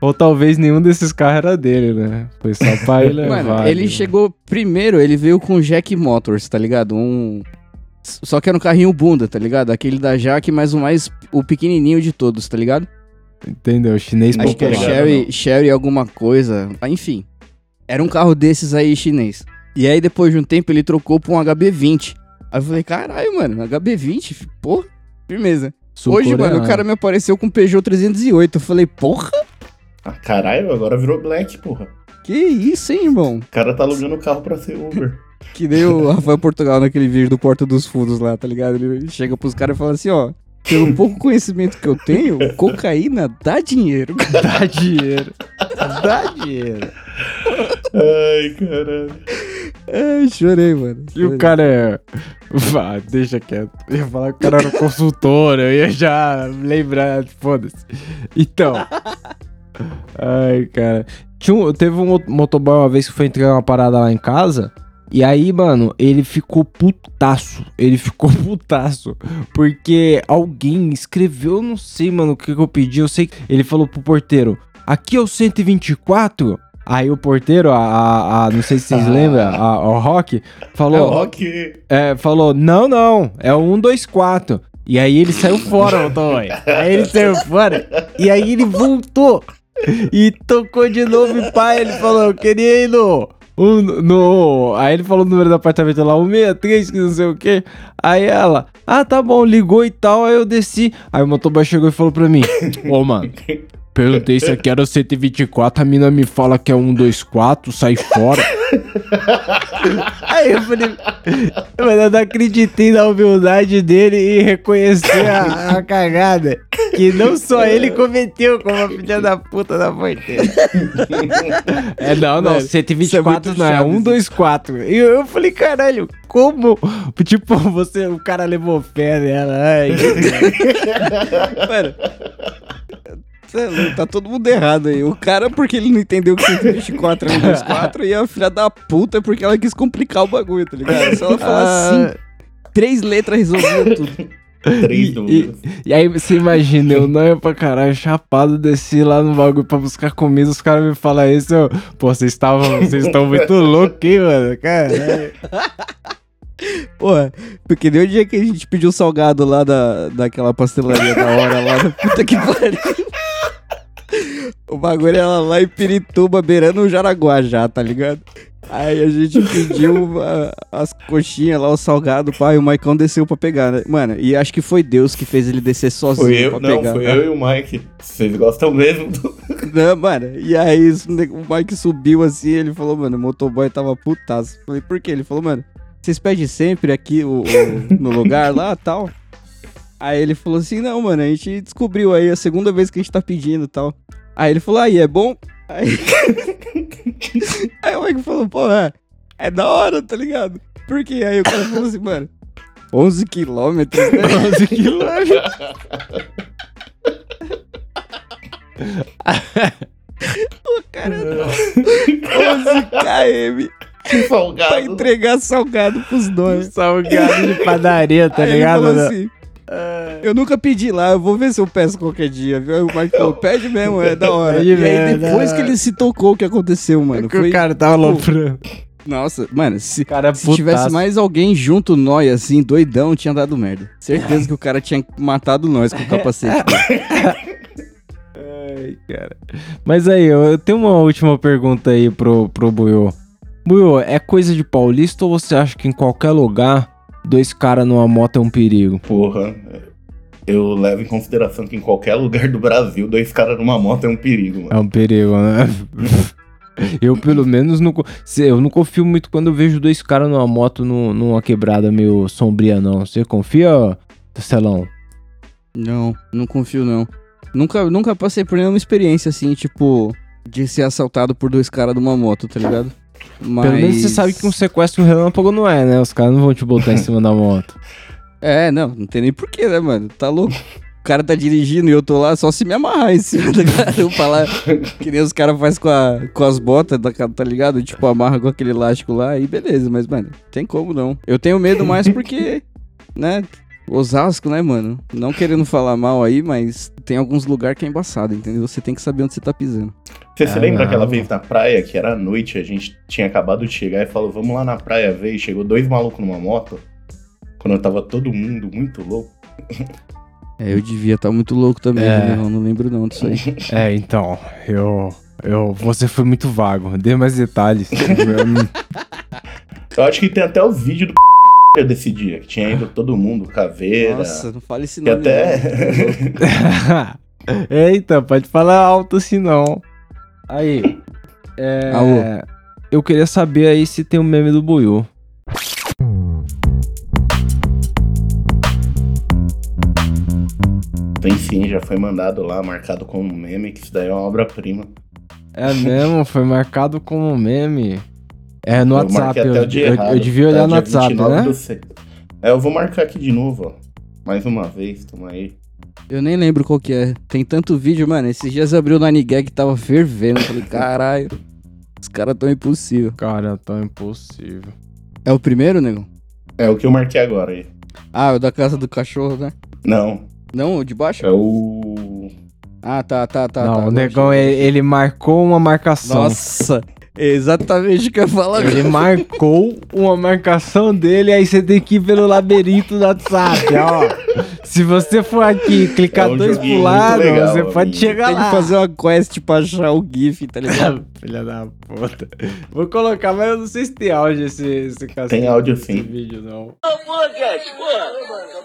Ou talvez nenhum desses carros era dele, né? Foi só pra ele levar. Mano, ele né? chegou primeiro, ele veio com Jack Motors, tá ligado? Um. Só que era um carrinho bunda, tá ligado? Aquele da Jack, mas o mais. O pequenininho de todos, tá ligado? Entendeu? Chinês Acho que é ligado, popular. Sherry, Sherry alguma coisa. Ah, Enfim. Era um carro desses aí chinês. E aí, depois de um tempo, ele trocou pra um HB20. Aí eu falei, caralho, mano, HB20? Porra, firmeza. Hoje, mano, o cara me apareceu com um Peugeot 308. Eu falei, porra, Ah, caralho, agora virou black, porra. que isso, hein, irmão? O cara tá alugando o carro pra ser Uber. Que nem o Rafael Portugal naquele vídeo do Porta dos Fundos lá, tá ligado? Ele chega pros caras e fala assim, ó. Pelo pouco conhecimento que eu tenho, cocaína dá dinheiro. Dá dinheiro. Dá dinheiro. Ai, caralho. Ai, chorei, mano. E o cara é. Vá, deixa quieto. Eu ia falar que o cara era consultor, eu ia já lembrar, foda-se. Então. Ai, cara. Tinha um- teve um mo- motoboy uma vez que foi entregar uma parada lá em casa. E aí, mano, ele ficou putaço. Ele ficou putaço. Porque alguém escreveu, eu não sei, mano, o que, que eu pedi. Eu sei que ele falou pro porteiro: aqui é o 124. Aí o porteiro, a, a, a- não sei se vocês Ah. lembram, a, o Rock, É, falou: Rock. é, falou, não, não, é o 124. E aí ele saiu fora, motoboy. Aí ele saiu fora. E aí ele voltou. E tocou de novo e pai, ele falou, eu queria ir no... um- no... Aí ele falou o número do apartamento lá, 163, que não sei o quê. Aí ela, ah, tá bom, ligou e tal, aí eu desci. Aí o motoboy chegou e falou pra mim, ô, mano, perguntei se aqui era o 124, a mina me fala que é 124, sai fora. Aí eu falei, mano, eu não acreditei na humildade dele e reconhecer a, a cagada que não só ele cometeu, como a filha da puta da porteira. É, não, não, Velho, 124 isso é não, é chato, 124. E eu, eu falei, caralho, como? Tipo, você, o cara levou fé nela. Ai, Mano. Cê é Tá todo mundo errado aí. O cara porque ele não entendeu que 124 é 124 e a filha da puta porque ela quis complicar o bagulho, tá ligado? Se ela falar assim, três letras resolvia tudo. Três E-. E aí você imagina, eu não ia pra caralho, chapado, desci lá no bagulho pra buscar comida, os caras me falam isso, eu, pô, vocês estavam, vocês estão muito loucos, hein, mano, caralho. Porra, porque nem o dia que a gente pediu salgado lá da, daquela pastelaria da hora lá da puta que pariu. O bagulho era lá em Pirituba, beirando o Jaraguá já, tá ligado? Aí a gente pediu a- as coxinhas lá, o salgado, pai, o Maicon desceu pra pegar, né? Mano, e acho que foi Deus que fez ele descer sozinho Foi eu, pra não, pegar. foi eu e o Mike. Vocês gostam mesmo do. Não, mano, e aí o Mike subiu assim, ele falou, mano, o motoboy tava putaço. Falei, por quê? Ele falou, mano, vocês pedem sempre aqui o, o- no lugar lá tal? Aí ele falou assim, não, mano, a gente descobriu aí, a segunda vez que a gente tá pedindo tal. Aí ele falou, aí, é bom? Aí, aí o Mike falou, pô, é, é da hora, tá ligado? Por quê? Aí o cara falou assim, mano, 11 quilômetros, né? 11 quilômetros. O cara não. 11 km pra Salgado. entregar salgado pros dois. Salgado de padaria, tá Aí ele ligado? falou né? assim, eu nunca pedi lá, eu vou ver se eu peço qualquer dia, viu? O Mike falou, pede mesmo, é da hora. E aí depois da que ele se tocou o que aconteceu, mano, que foi... o cara tava aloprando. Nossa, mano, se, Cara, se tivesse mais alguém junto nós, assim, doidão, tinha dado merda. Certeza que o cara tinha matado nós com o capacete. Ai, cara. Mas aí, eu eu tenho uma última pergunta aí pro, pro Buiô. Buiô, é coisa de paulista ou você acha que em qualquer lugar dois caras numa moto é um perigo? Porra. Eu levo em consideração que em qualquer lugar do Brasil, dois caras numa moto é um perigo, mano. É um perigo, né? Eu, pelo menos, não, eu não confio muito quando eu vejo dois caras numa moto nu- numa quebrada meio sombria, não. Você confia, Celão? Não, não confio não. Nunca, nunca passei por nenhuma experiência assim, tipo, de ser assaltado por dois caras numa moto, tá ligado? Mas... Pelo menos você sabe que um sequestro relâmpago não é, né? Os caras não vão te botar em cima da moto. É, não, não tem nem porquê, né, mano? Tá louco. O cara tá dirigindo e eu tô lá só se me amarrar em cima do cara. Eu falar que nem os caras fazem com, a- com as botas, da, tá ligado? Tipo, amarra com aquele elástico lá aí beleza. Mas, mano, tem como não. Eu tenho medo mais porque, né, Osasco, né, mano? Não querendo falar mal aí, mas tem alguns lugares que é embaçado, entendeu? Você tem que saber onde você tá pisando. Você se Ah, lembra não. aquela vez na praia, que era à noite, a gente tinha acabado de chegar e falou, vamos lá na praia ver, e chegou dois malucos numa moto, quando tava todo mundo muito louco. É, eu devia estar muito louco também, É. né? Eu não lembro não disso aí. É, então, eu. Eu, você foi muito vago. Dê mais detalhes. Eu acho que tem até o vídeo do desse dia, que tinha ido todo mundo, caveira. Nossa, não fale esse que nome. até. não. Eita, pode falar alto assim não. Aí. É. Alô. Eu queria saber aí se tem um meme do Buiú. Tem sim, já foi mandado lá, marcado como meme, que isso daí é uma obra-prima. É mesmo, foi marcado como meme. É no eu WhatsApp. Eu, eu- eu devia olhar tá? no WhatsApp, 29 né? É, eu vou marcar aqui de novo, ó. Mais uma vez, toma aí. Eu nem lembro qual que é. Tem tanto vídeo, mano. Esses dias eu abri o Nine Gag tava fervendo. Eu Falei, caralho, os caras tão impossível. Cara, tão impossível. É o primeiro, nego? É o que eu marquei agora aí. Ah, o da casa do cachorro, né? Não, Não, o de baixo? é o. Ah, tá, tá, tá. não, tá, o negão, ele, ele marcou uma marcação. Nossa, exatamente o que eu ia falar Ele agora. marcou uma marcação dele, aí você tem que ir pelo labirinto do WhatsApp, ó. Se você for aqui clicar É um dois pro lado, legal, você pode amigo. chegar Tem lá. que fazer uma quest pra achar o GIF, tá ligado? Filha da puta. Vou colocar, mas eu não sei se tem áudio esse, esse cacete. Tem áudio sim. vídeo, não.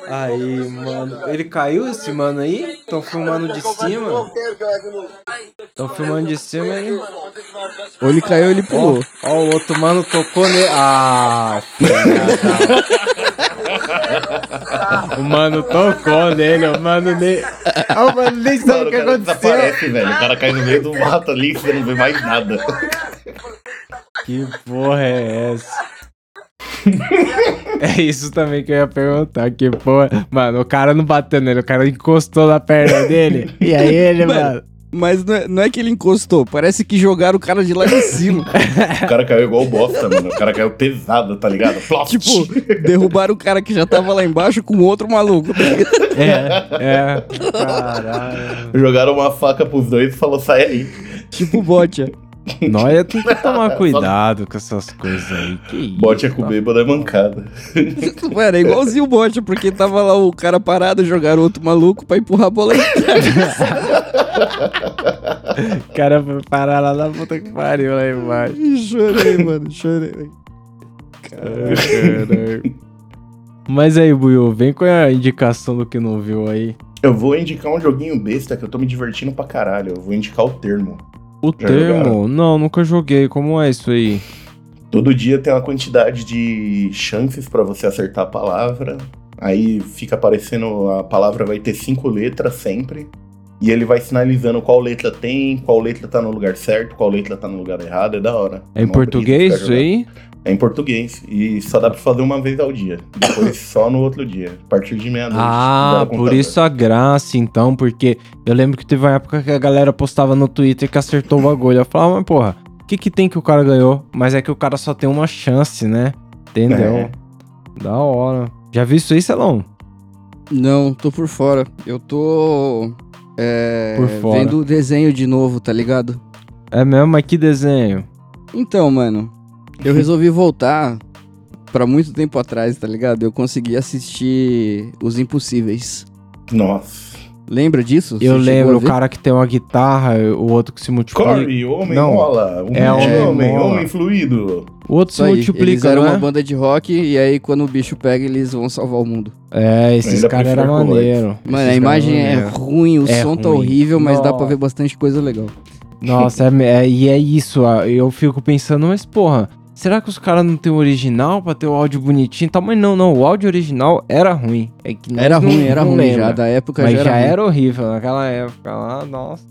Aí, mano. Ele caiu esse mano aí? Estão filmando de cima? Estão filmando de cima aí? Ou ele caiu ou ele Ó, pulou. ó, o outro mano tocou nele. Ah, filha da... O mano tocou nele, o mano nem. Ah, O mano nem sabe Mano, o que cara aconteceu. desaparece, velho. O cara cai no meio do mato ali e você não vê mais nada. Que porra é essa? é isso também que eu ia perguntar. Que porra. Mano, o cara não bateu nele, o cara encostou na perna dele. E aí ele, mano. Mas não é, não é que ele encostou, parece que jogaram o cara de lá de cima. O cara caiu igual bosta, mano. O cara caiu pesado, tá ligado? Ploft. tipo, derrubaram o cara que já tava lá embaixo com outro maluco. tá? É, é. Caralho. Jogaram uma faca pros dois e falou, sai aí. tipo bote. Nós tem que tomar cuidado com essas coisas aí. Que isso? Bote é com bêbado é mancada. Mano, é igualzinho o bote, porque tava lá o cara parado, jogaram outro maluco pra empurrar a bola. O cara foi parar lá na puta que pariu lá embaixo. chorei, mano, chorei. Caralho. Mas aí, Buiu, vem com a indicação do que não viu aí. Eu vou indicar um joguinho besta que eu tô me divertindo pra caralho. Eu vou indicar o termo. O Já termo? jogaram? Não, nunca joguei. Como é isso aí? Todo dia tem uma quantidade de chances pra você acertar a palavra. Aí fica aparecendo, a palavra vai ter cinco letras sempre. E ele vai sinalizando qual letra tem, qual letra tá no lugar certo, qual letra tá no lugar errado. É da hora. É em português isso aí? É em português. E só dá pra fazer uma vez ao dia. Depois só no outro dia. A partir de meia-noite. Ah, por isso a graça, então, porque eu lembro que teve uma época que a galera postava no Twitter que acertou o bagulho. Eu falava, mas porra, o que que tem que o cara ganhou? Mas é que o cara só tem uma chance, né? Entendeu? É. Da hora. Já viu isso aí, Celão? Não, tô por fora. Eu tô. É, Por fora. Vendo o desenho de novo, tá ligado? É mesmo? Mas que desenho? Então, mano, eu resolvi voltar pra muito tempo atrás, tá ligado? Eu consegui assistir Os Impossíveis. Nossa. Lembra disso? Você eu chegou lembro o cara que tem uma guitarra, o outro que se multiplica. Corre, homem Não. mola. Um É, homem, homem mola. homem fluido. O outro Isso se aí, multiplica, eles eram não uma banda de rock e aí quando o bicho pega eles vão salvar o mundo. É, esses caras eram maneiros. Mano, a imagem é ruim, o É som tá ruim. horrível, mas dá pra Nossa. ver bastante coisa legal. Nossa, é, é- e é isso, eu fico pensando, mas porra, será que os caras não tem o original pra ter o áudio bonitinho e tal? Mas não, não, o áudio original era ruim. É que Era não- ruim, era ruim lembra. já, da época Mas já já era, ruim. era horrível naquela época lá, nossa.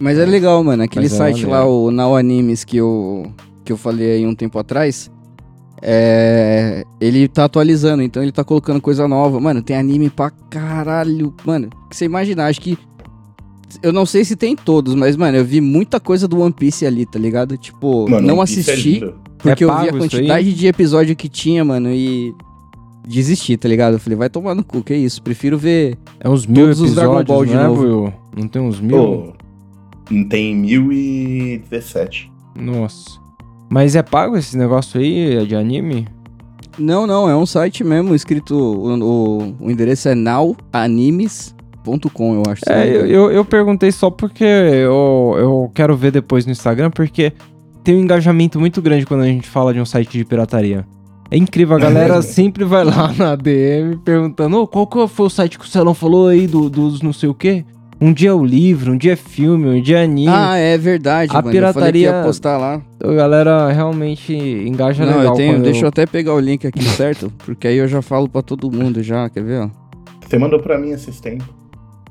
Mas é legal, mano. Aquele Mas é site lá, o Now Animes, que eu, que eu falei aí um tempo atrás, é, ele tá atualizando, então ele tá colocando coisa nova. Mano, tem anime pra caralho. Mano, que você imaginar, acho que. Eu não sei se tem todos, mas, mano, eu vi muita coisa do One Piece ali, tá ligado? Tipo, Mano, não é assisti, lindo. Porque É eu vi a quantidade de episódio que tinha, mano, e desisti, tá ligado? Eu falei, vai tomar no cu, que isso? Prefiro ver. É uns mil Todos os Dragon episódios, Ball de não é, novo. Will? Não tem uns mil? Pô, tem 1017. Nossa. Mas é pago esse negócio aí é de anime? Não, não, é um site mesmo, escrito. O, o, o endereço é nowanimes.com, eu acho. não É, eu, eu, eu perguntei só porque eu, eu quero ver depois no Instagram, porque tem um engajamento muito grande quando a gente fala de um site de pirataria. É incrível, a galera sempre vai lá na DM perguntando "Ô, qual que foi o site que o Celão falou aí do, dos não sei o quê? Um dia é o livro, um dia é filme, um dia é anime. Ah, é verdade, A mano. Eu falei que ia pirataria- postar lá. A galera realmente engaja não, legal. eu tenho. Deixa eu até pegar o link aqui certo, porque aí eu já falo pra todo mundo já, quer ver, ó? Você mandou pra mim esses tempos.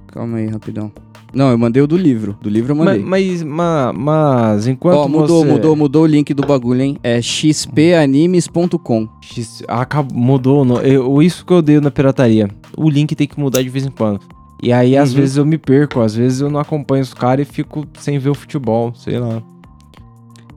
Calma aí, rapidão. Não, eu mandei o do livro. Do livro eu Mas, mandei. mas, ma- mas enquanto Ó, mudou, você... mudou, mudou o link do bagulho, hein? É xpanimes.com. X- acab- mudou. No, eu, isso que eu odeio na pirataria. O link tem que mudar de vez em quando. E aí, às Uhum. vezes, eu me perco. Às vezes eu não acompanho os caras e fico sem ver o futebol. Sei lá.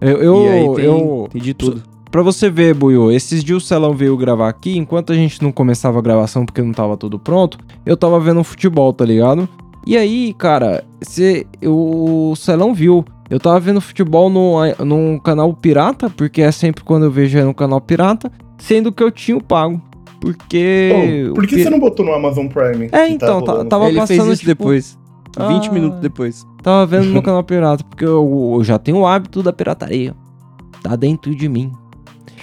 Eu. eu, e aí tem, eu tem de tudo. pra você ver, Buiu, esses dias o Celão veio gravar aqui. Enquanto a gente não começava a gravação porque não tava tudo pronto, eu tava vendo futebol, tá ligado? E aí, cara, cê, eu, o Celão viu. Eu tava vendo futebol no, num canal pirata, porque é sempre quando eu vejo é no canal pirata, sendo que eu tinha o pago. Porque. Ô, por que você não botou no Amazon Prime? É, então, tá- rolando? tava Ele fez passando, isso tipo, depois. 20 Ah. minutos depois. Tava vendo no canal pirata, porque eu, eu já tenho o hábito da pirataria. Tá dentro de mim.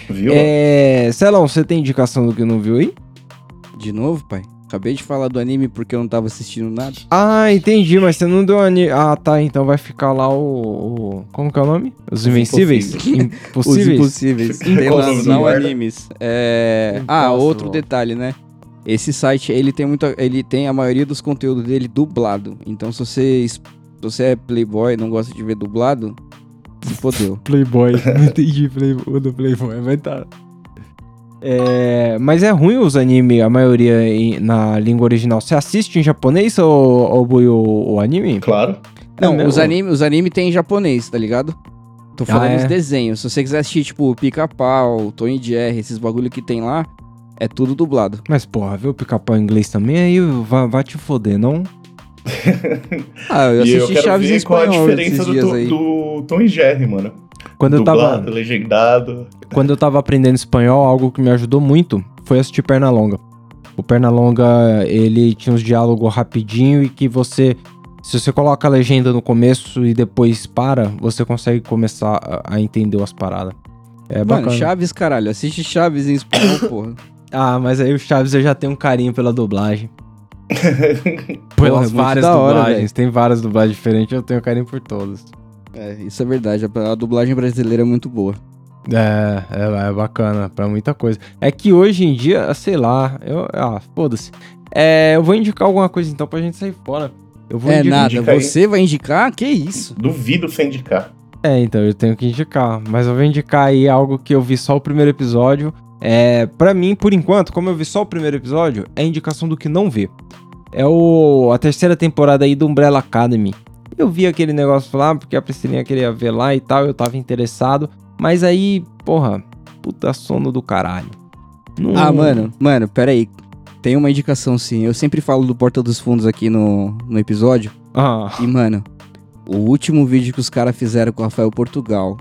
Viu? É. Celão, você tem indicação do que não viu aí? De novo, pai? Acabei de falar do anime porque eu não tava assistindo nada. Ah, entendi, mas você não deu ani... Ah, tá, então vai ficar lá o. o- Como que é o nome? Os Invencíveis? Os Impossíveis? impossíveis. Qual Tem o lá nome do não animes. É... Ah, outro detalhe, né? Esse site, ele tem muita, ele tem a maioria dos conteúdos dele dublado. Então, se você, se você é playboy, não gosta de ver dublado, se fodeu. Playboy. Não entendi Playboy, o do Playboy, mas tá. É, mas é ruim os animes, a maioria em- na língua original. Você assiste em japonês ou, o, o anime? Claro. Não, É mesmo? os animes os anime tem em japonês, tá ligado? Tô falando Ah, é? os desenhos. Se você quiser assistir, tipo, Pica-Pau, Tony Jerry, esses bagulho que tem lá, é tudo dublado. Mas, porra, viu o pica-pau em inglês também? Aí vai, vai te foder, não? Ah, eu e eu assisti quero Chaves em ver qual a espanhol diferença esses do, aí. do Tom e Jerry, mano. Quando eu, tava, Dublado, legendado. quando eu tava aprendendo espanhol, algo que me ajudou muito foi assistir Pernalonga. O Pernalonga, ele tinha uns diálogos rapidinho e que você... Se você coloca a legenda no começo e depois para, você consegue começar a, a entender as paradas. É Mano, bacana. Chaves, caralho. Assiste Chaves em espanhol, porra. Ah, mas aí o Chaves eu já tenho um carinho pela dublagem. Porra, Pelas é muito várias da hora, dublagens. Tem várias dublagens diferentes, eu tenho carinho por todas. É, isso é verdade. A, a dublagem brasileira é muito boa. É, é, é bacana pra muita coisa. É que hoje em dia, sei lá, eu, ah, foda-se. É, eu vou indicar alguma coisa então pra gente sair fora. Eu vou é indicar. nada. indica aí. Você vai indicar? Que isso? Duvido sem indicar. É, então eu tenho que indicar. Mas eu vou indicar aí algo que eu vi só o primeiro episódio. É, pra mim, por enquanto, como eu vi só o primeiro episódio, é indicação do que não vê. É o, a terceira temporada aí do Umbrella Academy. Eu vi aquele negócio lá, porque a Priscilinha queria ver lá e tal, eu tava interessado. Mas aí, porra, puta sono do caralho. Não- Ah, mano, mano, pera aí. Tem uma indicação sim. Eu sempre falo do Porta dos Fundos aqui no, no episódio. Ah, E, mano, o último vídeo que os caras fizeram com o Rafael Portugal,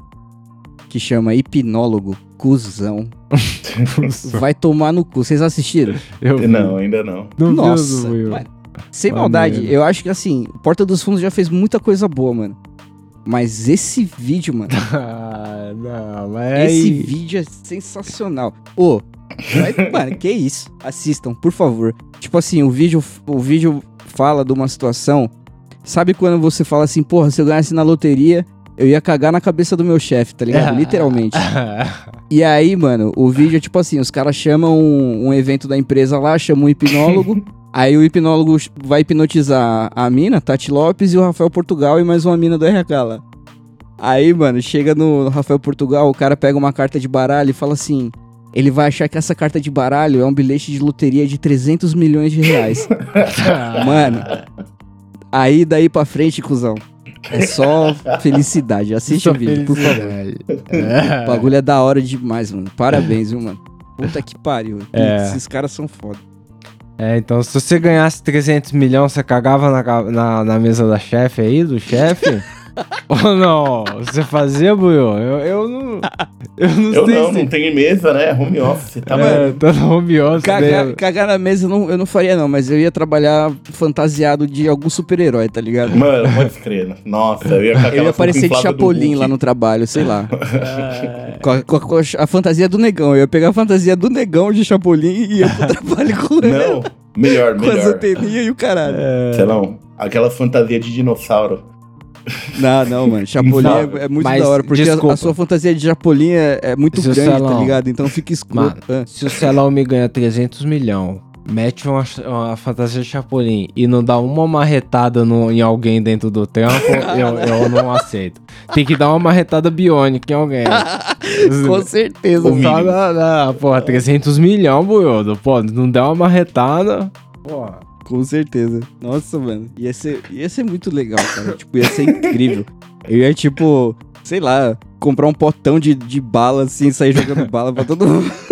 que chama Hipnólogo, cuzão, vai tomar no cu. Vocês assistiram? eu vi. Não, ainda não. Nossa, do- mano, sem Maneiro. maldade, eu acho que assim, Porta dos Fundos já fez muita coisa boa, mano. Mas esse vídeo, mano, Ah, não, mas esse aí... vídeo é sensacional. Ô, vai- mano, que isso? Assistam, por favor. Tipo assim, o vídeo, o vídeo fala de uma situação. Sabe quando você fala assim, porra, se eu ganhasse na loteria, eu ia cagar na cabeça do meu chefe, tá ligado? Literalmente. E aí, mano, o vídeo é tipo assim: os caras chamam um, um evento da empresa lá, chamam um hipnólogo. aí o hipnólogo vai hipnotizar a mina, Tati Lopes, e o Rafael Portugal e mais uma mina do RH lá. Aí, mano, chega no Rafael Portugal, o cara pega uma carta de baralho e fala assim: ele vai achar que essa carta de baralho é um bilhete de loteria de 300 milhões de reais. mano, aí daí pra frente, cuzão. É só felicidade. Assiste o vídeo, por favor. O bagulho é da hora demais, mano. Parabéns, viu, mano? Puta que pariu. É. Esses caras são foda. É, então se você ganhasse 300 milhões, você cagava na, na, na mesa da chefe aí, do chefe? Ou não? Você fazia, Buiu? Eu, eu não. Eu não Eu sei não, se. não tenho mesa, né? Home office. Tá é, tá no home office. Cagar, né? cagar na mesa eu não, eu não faria, não, mas eu ia trabalhar fantasiado de algum super-herói, tá ligado? Mano, pode crer. Nossa, eu ia com Eu ia aparecer de Chapolin lá no trabalho, sei lá. Com a, com a- com a fantasia do negão. Eu ia pegar a fantasia do negão de Chapolin e ia pro trabalho com ele. Não, melhor, Com as melhor. anteninhas e o caralho. Sei lá, aquela fantasia de dinossauro. Não, não, mano. Chapolin Não, é, é muito mas da hora, porque a, a sua fantasia de Chapolin é, é muito Se grande, tá ligado? Então fica escuro. Mano, Ah. se o Celão me ganha 300 milhões, mete uma, uma fantasia de Chapolin e não dá uma marretada no, em alguém dentro do tempo, eu, eu não aceito. Tem que dar uma marretada biônica em alguém. Com certeza, O mano. Só mínimo. na, na, porra, 300 milhões, buiudo. Pô, não der uma marretada. Porra. Com certeza. Nossa, mano. Ia ser, ia ser muito legal, cara. tipo, ia ser incrível. Eu ia, tipo, sei lá, comprar um potão de, de bala, assim, sair jogando bala pra todo mundo.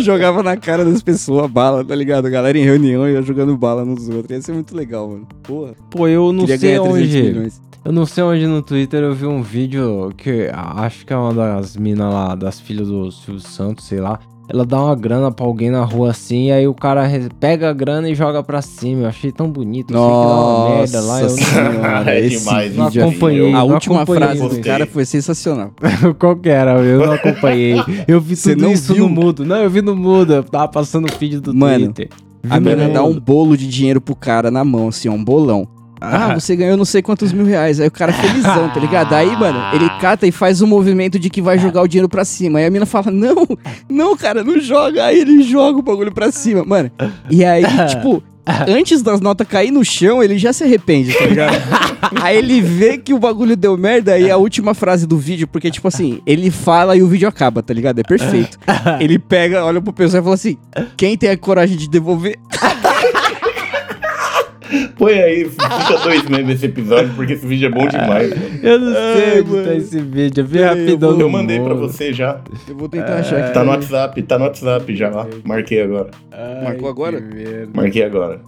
Jogava na cara das pessoas bala, tá ligado? A galera em reunião ia jogando bala nos outros. Ia ser muito legal, mano. Porra. Pô, eu não sei ganhar 300 onde. milhões. Eu não sei onde no Twitter eu vi um vídeo que acho que é uma das minas lá, das filhas do Silvio Santos, sei lá. Ela dá uma grana pra alguém na rua assim, aí o cara pega a grana e joga pra cima. Eu achei tão bonito. Eu sei que dá uma merda lá. Eu Nossa É esse demais, não é acompanhei. A última acompanhei, frase do cara foi sensacional. Qual que era? Eu não acompanhei. Eu vi Você tudo não isso viu? no mudo. Não, eu vi no mudo. Eu tava passando o feed do Mano, Twitter. A mina dá um bolo de dinheiro pro cara na mão, assim, ó, um bolão. Ah, você ganhou não sei quantos mil reais. Aí o cara felizão, tá ligado? Aí, mano, ele cata e faz o movimento de que vai jogar o dinheiro pra cima. Aí a mina fala, não, não, cara, não joga. Aí ele joga o bagulho pra cima, mano. E aí, tipo, antes das notas cair no chão, ele já se arrepende, tá ligado? aí ele vê que o bagulho deu merda e a última frase do vídeo, porque, tipo assim, ele fala e o vídeo acaba, tá ligado? É perfeito. Ele pega, olha pro pessoal e fala assim: quem tem a coragem de devolver? Põe aí, fica dois meses esse episódio, porque esse vídeo é bom demais. mano. Eu não sei Ai, mano. tá esse vídeo. Eu vi Eu rapidão Eu mandei pra você já. Eu vou tentar achar aqui. Tá no WhatsApp, tá no WhatsApp já. ó. Marquei agora. Ai, Marcou agora? Marquei agora.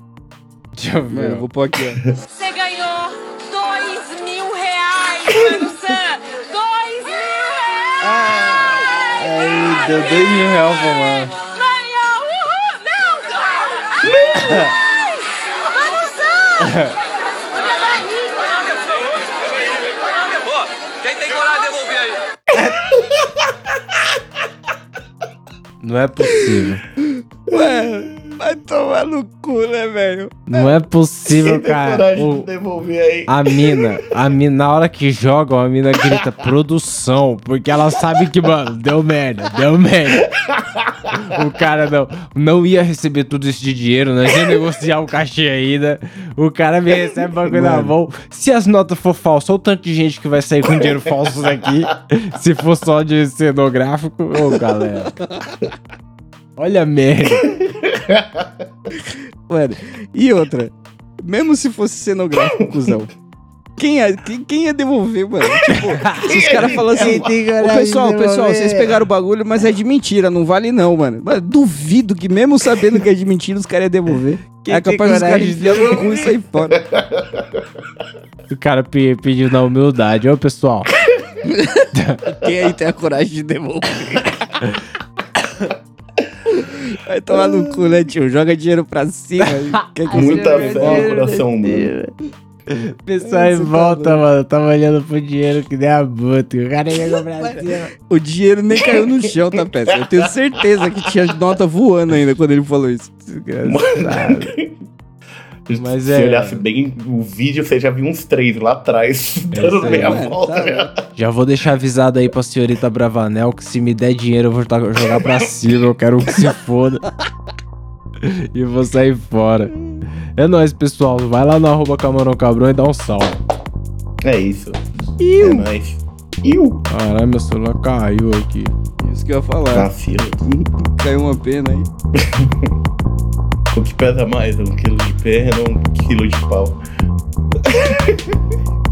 Deixa eu Mano, ver. eu vou pôr aqui, ó. Você ganhou dois mil reais, Mano Sam! Dois mil reais! Aí, deu dois mil reais pra mano. Ganhou! Uhul! Não! Ganhou! Mano Sam! Olha daí! Pô, quem tem coragem de devolver aí? Não é possível. Ué, vai tomar no cu, né, velho? Não é possível, cara. coragem O- de devolver aí? a mina, a mina, na hora que jogam, a mina grita produção, porque ela sabe que, mano, deu merda, deu merda. O cara não, não ia receber tudo isso de dinheiro, nós ia negociar o cachê ainda. O cara me recebe o bagulho na mão. Se as notas for falsas, olha o tanto de gente que vai sair com dinheiro falso daqui. Se for só de cenográfico, ô galera. Olha a merda. Mano, e outra, mesmo se fosse cenográfico, cuzão, quem ia, quem, quem ia devolver, mano? Tipo, se os caras falam assim, ô pessoal, pessoal, vocês pegaram o bagulho, mas é de mentira, não vale não, mano. Mano, duvido que mesmo sabendo que é de mentira, os caras iam devolver. Quem é capaz dos caras coragem de enfiar no cu e sair fora. O cara pe- pediu na humildade. Ô, pessoal. Quem aí tem a coragem de devolver? Vai tomar no cu, né, tio? Joga dinheiro pra cima. e Quer que Muita fé no coração humano. Pessoal em volta, mano. Tava olhando pro dinheiro que nem a buta. O cara ia comprar cima. O dinheiro nem caiu no chão, tá, peça? Eu tenho certeza que tinha nota voando ainda quando ele falou isso. Mas Se é- olhasse bem o vídeo, você já viu uns três lá atrás, dando sei, meia mano, volta. tá? Já vou deixar avisado aí pra senhorita Bravanel que se me der dinheiro eu vou tá- jogar pra cima. Eu quero que se foda. e vou sair fora. É nóis, pessoal. Vai lá no arroba Camarão Cabrão e dá um salve. É isso. É nóis. Iu. Caralho, meu celular caiu aqui. Isso que eu ia falar. Fila. Caiu uma pena aí. O que pesa mais? Um quilo de perna ou um quilo de pau?